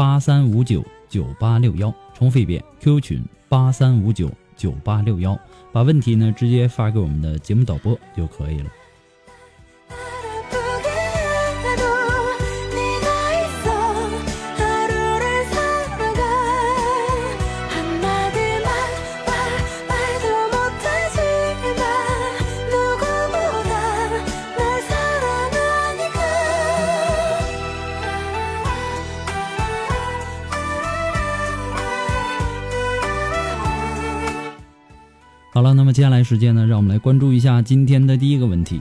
八三五九九八六幺，重复一遍，QQ 群八三五九九八六幺，把问题呢直接发给我们的节目导播就可以了。好了，那么接下来时间呢，让我们来关注一下今天的第一个问题。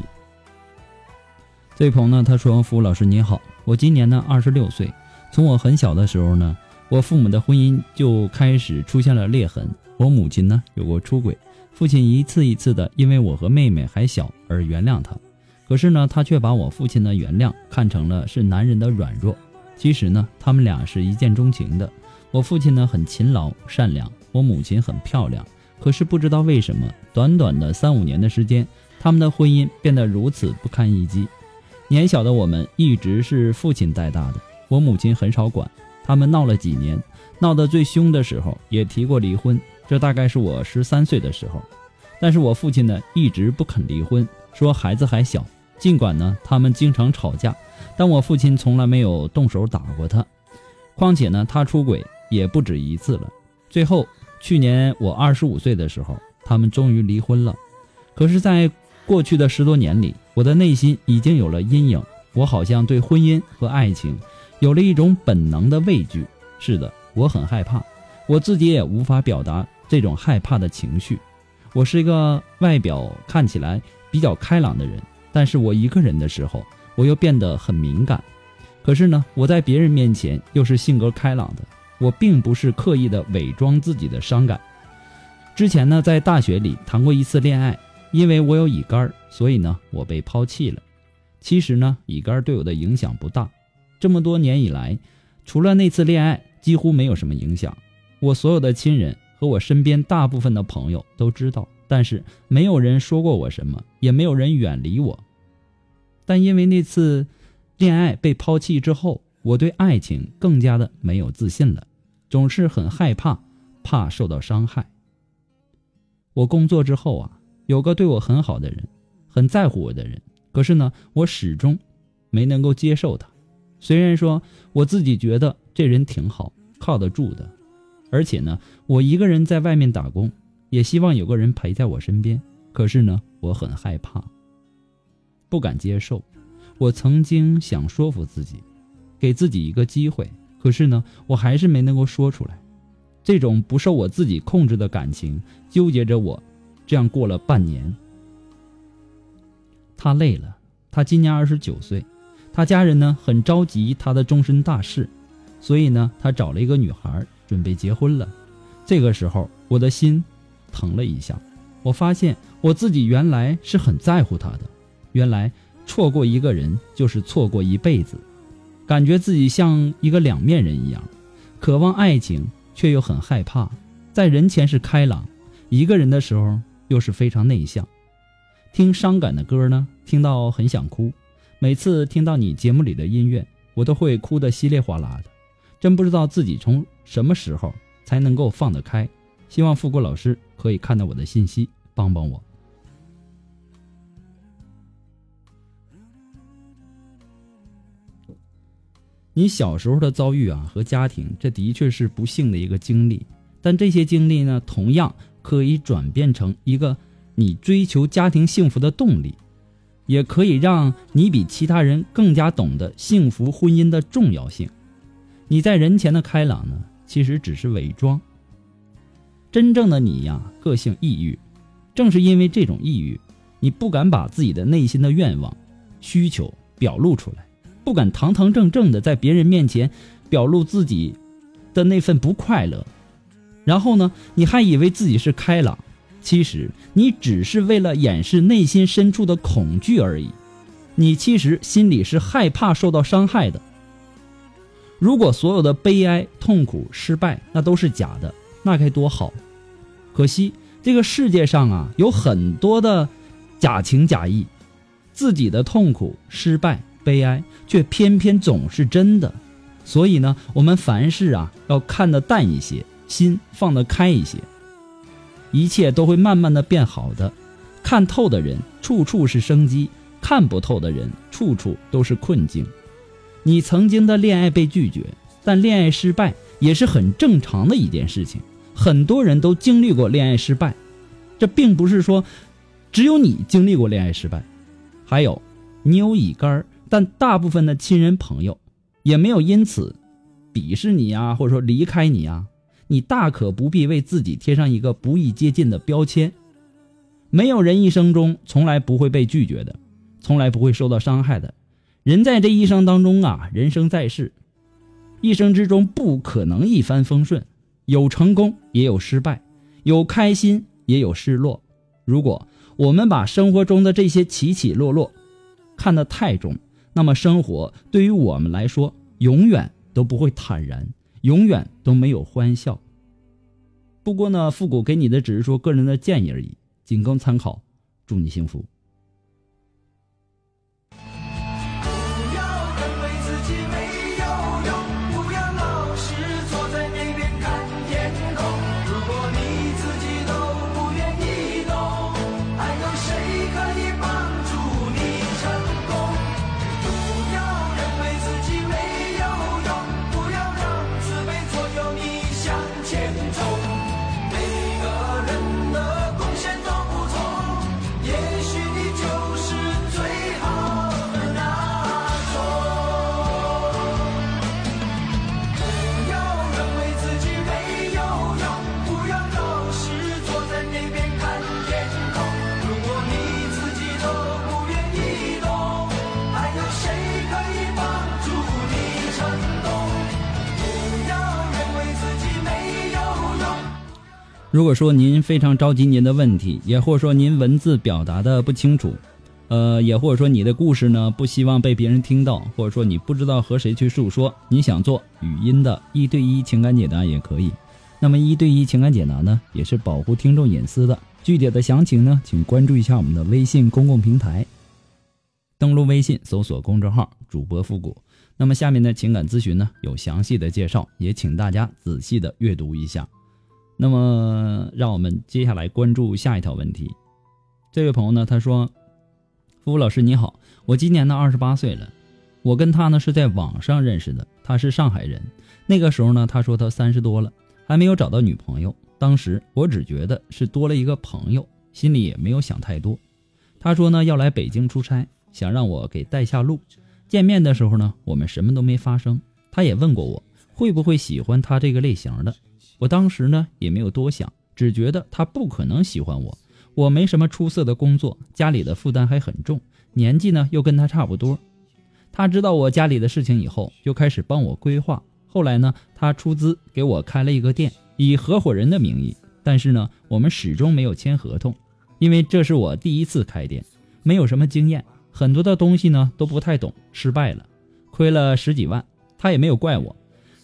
这位朋友呢，他说：“服务老师你好，我今年呢二十六岁，从我很小的时候呢，我父母的婚姻就开始出现了裂痕。我母亲呢有过出轨，父亲一次一次的因为我和妹妹还小而原谅他，可是呢，他却把我父亲的原谅看成了是男人的软弱。其实呢，他们俩是一见钟情的。我父亲呢很勤劳善良，我母亲很漂亮。”可是不知道为什么，短短的三五年的时间，他们的婚姻变得如此不堪一击。年小的我们一直是父亲带大的，我母亲很少管。他们闹了几年，闹得最凶的时候也提过离婚，这大概是我十三岁的时候。但是我父亲呢，一直不肯离婚，说孩子还小。尽管呢，他们经常吵架，但我父亲从来没有动手打过他。况且呢，他出轨也不止一次了。最后。去年我二十五岁的时候，他们终于离婚了。可是，在过去的十多年里，我的内心已经有了阴影。我好像对婚姻和爱情有了一种本能的畏惧。是的，我很害怕，我自己也无法表达这种害怕的情绪。我是一个外表看起来比较开朗的人，但是我一个人的时候，我又变得很敏感。可是呢，我在别人面前又是性格开朗的。我并不是刻意的伪装自己的伤感。之前呢，在大学里谈过一次恋爱，因为我有乙肝，所以呢，我被抛弃了。其实呢，乙肝对我的影响不大。这么多年以来，除了那次恋爱，几乎没有什么影响。我所有的亲人和我身边大部分的朋友都知道，但是没有人说过我什么，也没有人远离我。但因为那次恋爱被抛弃之后，我对爱情更加的没有自信了。总是很害怕，怕受到伤害。我工作之后啊，有个对我很好的人，很在乎我的人，可是呢，我始终没能够接受他。虽然说我自己觉得这人挺好，靠得住的，而且呢，我一个人在外面打工，也希望有个人陪在我身边。可是呢，我很害怕，不敢接受。我曾经想说服自己，给自己一个机会。可是呢，我还是没能够说出来。这种不受我自己控制的感情纠结着我，这样过了半年。他累了，他今年二十九岁，他家人呢很着急他的终身大事，所以呢，他找了一个女孩准备结婚了。这个时候，我的心疼了一下，我发现我自己原来是很在乎他的，原来错过一个人就是错过一辈子。感觉自己像一个两面人一样，渴望爱情，却又很害怕。在人前是开朗，一个人的时候又是非常内向。听伤感的歌呢，听到很想哭。每次听到你节目里的音乐，我都会哭得稀里哗啦的。真不知道自己从什么时候才能够放得开。希望富国老师可以看到我的信息，帮帮我。你小时候的遭遇啊和家庭，这的确是不幸的一个经历。但这些经历呢，同样可以转变成一个你追求家庭幸福的动力，也可以让你比其他人更加懂得幸福婚姻的重要性。你在人前的开朗呢，其实只是伪装。真正的你呀，个性抑郁，正是因为这种抑郁，你不敢把自己的内心的愿望、需求表露出来，不敢堂堂正正的在别人面前表露自己的那份不快乐。然后呢，你还以为自己是开朗，其实你只是为了掩饰内心深处的恐惧而已。你其实心里是害怕受到伤害的。如果所有的悲哀、痛苦、失败那都是假的。那该多好！可惜这个世界上啊，有很多的假情假意，自己的痛苦、失败、悲哀，却偏偏总是真的。所以呢，我们凡事啊，要看得淡一些，心放得开一些，一切都会慢慢的变好的。看透的人，处处是生机；看不透的人，处处都是困境。你曾经的恋爱被拒绝，但恋爱失败也是很正常的一件事情。很多人都经历过恋爱失败，这并不是说只有你经历过恋爱失败。还有，你有乙肝儿，但大部分的亲人朋友也没有因此鄙视你呀，或者说离开你啊。你大可不必为自己贴上一个不易接近的标签。没有人一生中从来不会被拒绝的，从来不会受到伤害的。人在这一生当中啊，人生在世，一生之中不可能一帆风顺。有成功，也有失败；有开心，也有失落。如果我们把生活中的这些起起落落看得太重，那么生活对于我们来说，永远都不会坦然，永远都没有欢笑。不过呢，复古给你的只是说个人的建议而已，仅供参考。祝你幸福。如果说您非常着急您的问题，也或者说您文字表达的不清楚，呃，也或者说你的故事呢不希望被别人听到，或者说你不知道和谁去诉说，你想做语音的一对一情感解答也可以。那么一对一情感解答呢，也是保护听众隐私的。具体的详情呢，请关注一下我们的微信公共平台，登录微信搜索公众号主播复古。那么下面的情感咨询呢有详细的介绍，也请大家仔细的阅读一下。那么，让我们接下来关注下一条问题。这位朋友呢，他说：“付老师你好，我今年呢二十八岁了，我跟他呢是在网上认识的，他是上海人。那个时候呢，他说他三十多了，还没有找到女朋友。当时我只觉得是多了一个朋友，心里也没有想太多。他说呢要来北京出差，想让我给带下路。见面的时候呢，我们什么都没发生。他也问过我会不会喜欢他这个类型的。”我当时呢也没有多想，只觉得他不可能喜欢我。我没什么出色的工作，家里的负担还很重，年纪呢又跟他差不多。他知道我家里的事情以后，就开始帮我规划。后来呢，他出资给我开了一个店，以合伙人的名义。但是呢，我们始终没有签合同，因为这是我第一次开店，没有什么经验，很多的东西呢都不太懂，失败了，亏了十几万。他也没有怪我。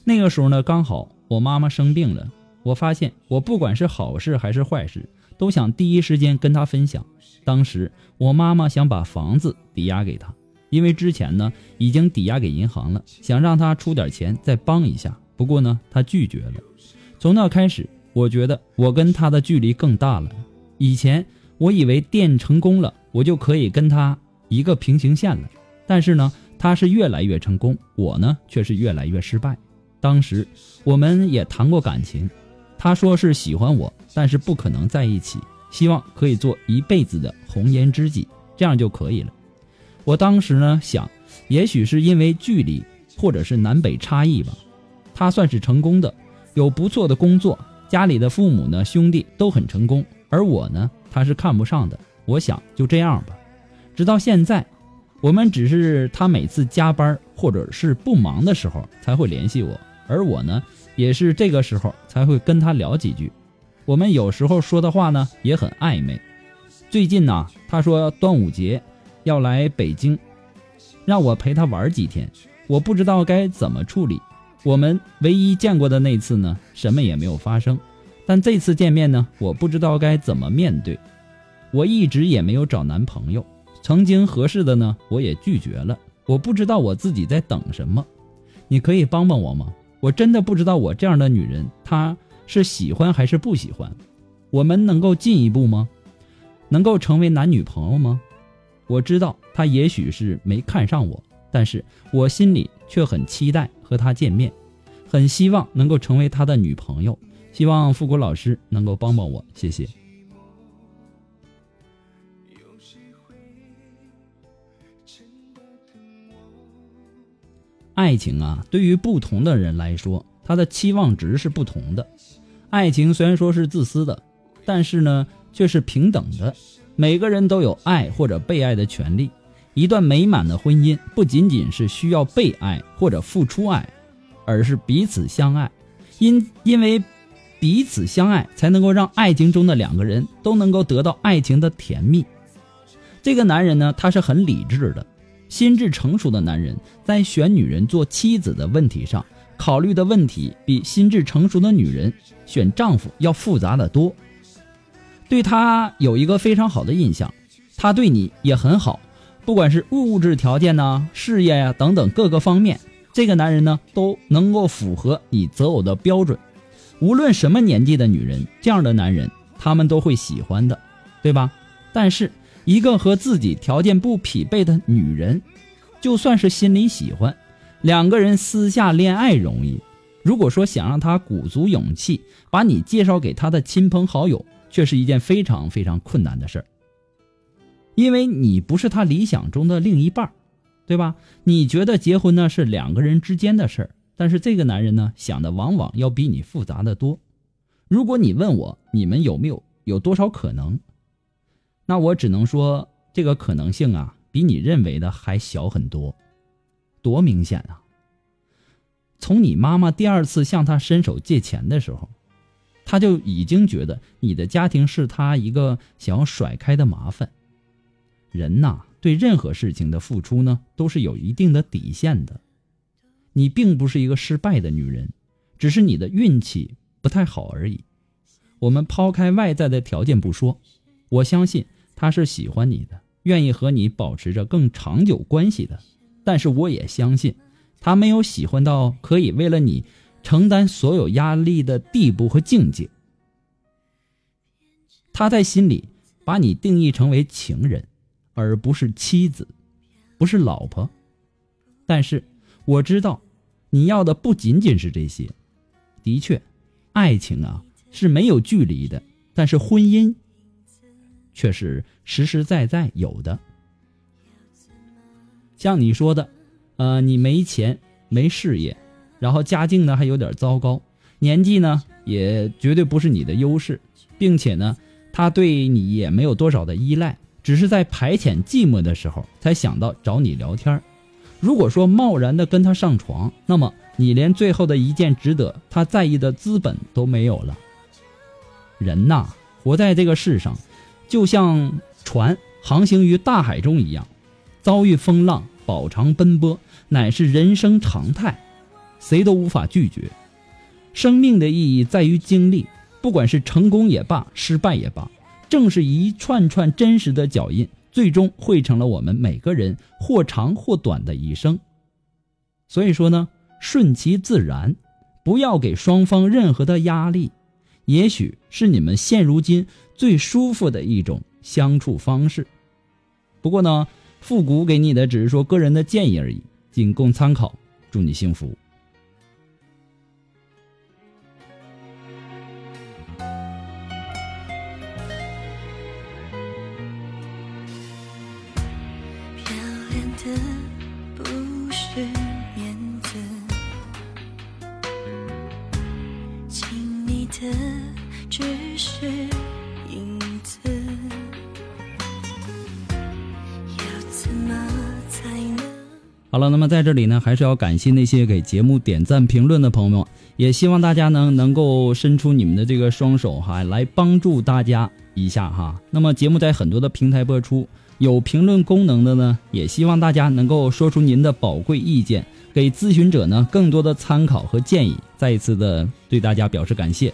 那个时候呢，刚好。我妈妈生病了，我发现我不管是好事还是坏事，都想第一时间跟她分享。当时我妈妈想把房子抵押给她，因为之前呢已经抵押给银行了，想让她出点钱再帮一下。不过呢，她拒绝了。从那开始，我觉得我跟她的距离更大了。以前我以为店成功了，我就可以跟她一个平行线了，但是呢。他是越来越成功，我呢却是越来越失败。当时我们也谈过感情，他说是喜欢我，但是不可能在一起，希望可以做一辈子的红颜知己，这样就可以了。我当时呢想，也许是因为距离，或者是南北差异吧。他算是成功的，有不错的工作，家里的父母呢兄弟都很成功，而我呢他是看不上的。我想就这样吧，直到现在。我们只是他每次加班或者是不忙的时候才会联系我，而我呢，也是这个时候才会跟他聊几句。我们有时候说的话呢也很暧昧。最近呢，他说端午节要来北京，让我陪他玩几天。我不知道该怎么处理。我们唯一见过的那次呢，什么也没有发生。但这次见面呢，我不知道该怎么面对。我一直也没有找男朋友。曾经合适的呢，我也拒绝了。我不知道我自己在等什么，你可以帮帮我吗？我真的不知道我这样的女人，她是喜欢还是不喜欢？我们能够进一步吗？能够成为男女朋友吗？我知道她也许是没看上我，但是我心里却很期待和她见面，很希望能够成为她的女朋友。希望复古老师能够帮帮我，谢谢。爱情啊，对于不同的人来说，他的期望值是不同的。爱情虽然说是自私的，但是呢，却是平等的。每个人都有爱或者被爱的权利。一段美满的婚姻，不仅仅是需要被爱或者付出爱，而是彼此相爱。因因为彼此相爱，才能够让爱情中的两个人都能够得到爱情的甜蜜。这个男人呢，他是很理智的。心智成熟的男人在选女人做妻子的问题上，考虑的问题比心智成熟的女人选丈夫要复杂的多。对他有一个非常好的印象，他对你也很好，不管是物质条件呐、事业呀等等各个方面，这个男人呢都能够符合你择偶的标准。无论什么年纪的女人，这样的男人他们都会喜欢的，对吧？但是。一个和自己条件不匹配的女人，就算是心里喜欢，两个人私下恋爱容易。如果说想让他鼓足勇气把你介绍给他的亲朋好友，却是一件非常非常困难的事儿。因为你不是他理想中的另一半，对吧？你觉得结婚呢是两个人之间的事儿，但是这个男人呢想的往往要比你复杂的多。如果你问我，你们有没有有多少可能？那我只能说，这个可能性啊，比你认为的还小很多，多明显啊！从你妈妈第二次向他伸手借钱的时候，他就已经觉得你的家庭是他一个想要甩开的麻烦。人呐，对任何事情的付出呢，都是有一定的底线的。你并不是一个失败的女人，只是你的运气不太好而已。我们抛开外在的条件不说，我相信。他是喜欢你的，愿意和你保持着更长久关系的，但是我也相信，他没有喜欢到可以为了你承担所有压力的地步和境界。他在心里把你定义成为情人，而不是妻子，不是老婆。但是我知道，你要的不仅仅是这些。的确，爱情啊是没有距离的，但是婚姻。却是实实在在有的，像你说的，呃，你没钱没事业，然后家境呢还有点糟糕，年纪呢也绝对不是你的优势，并且呢，他对你也没有多少的依赖，只是在排遣寂寞的时候才想到找你聊天如果说贸然的跟他上床，那么你连最后的一件值得他在意的资本都没有了。人呐，活在这个世上。就像船航行于大海中一样，遭遇风浪，饱尝奔波，乃是人生常态，谁都无法拒绝。生命的意义在于经历，不管是成功也罢，失败也罢，正是一串串真实的脚印，最终汇成了我们每个人或长或短的一生。所以说呢，顺其自然，不要给双方任何的压力。也许是你们现如今最舒服的一种相处方式。不过呢，复古给你的只是说个人的建议而已，仅供参考。祝你幸福。漂亮的不是面的只是影子。要怎么才能？好了，那么在这里呢，还是要感谢那些给节目点赞评论的朋友们，也希望大家呢能够伸出你们的这个双手哈，来帮助大家一下哈。那么节目在很多的平台播出，有评论功能的呢，也希望大家能够说出您的宝贵意见，给咨询者呢更多的参考和建议。再一次的对大家表示感谢。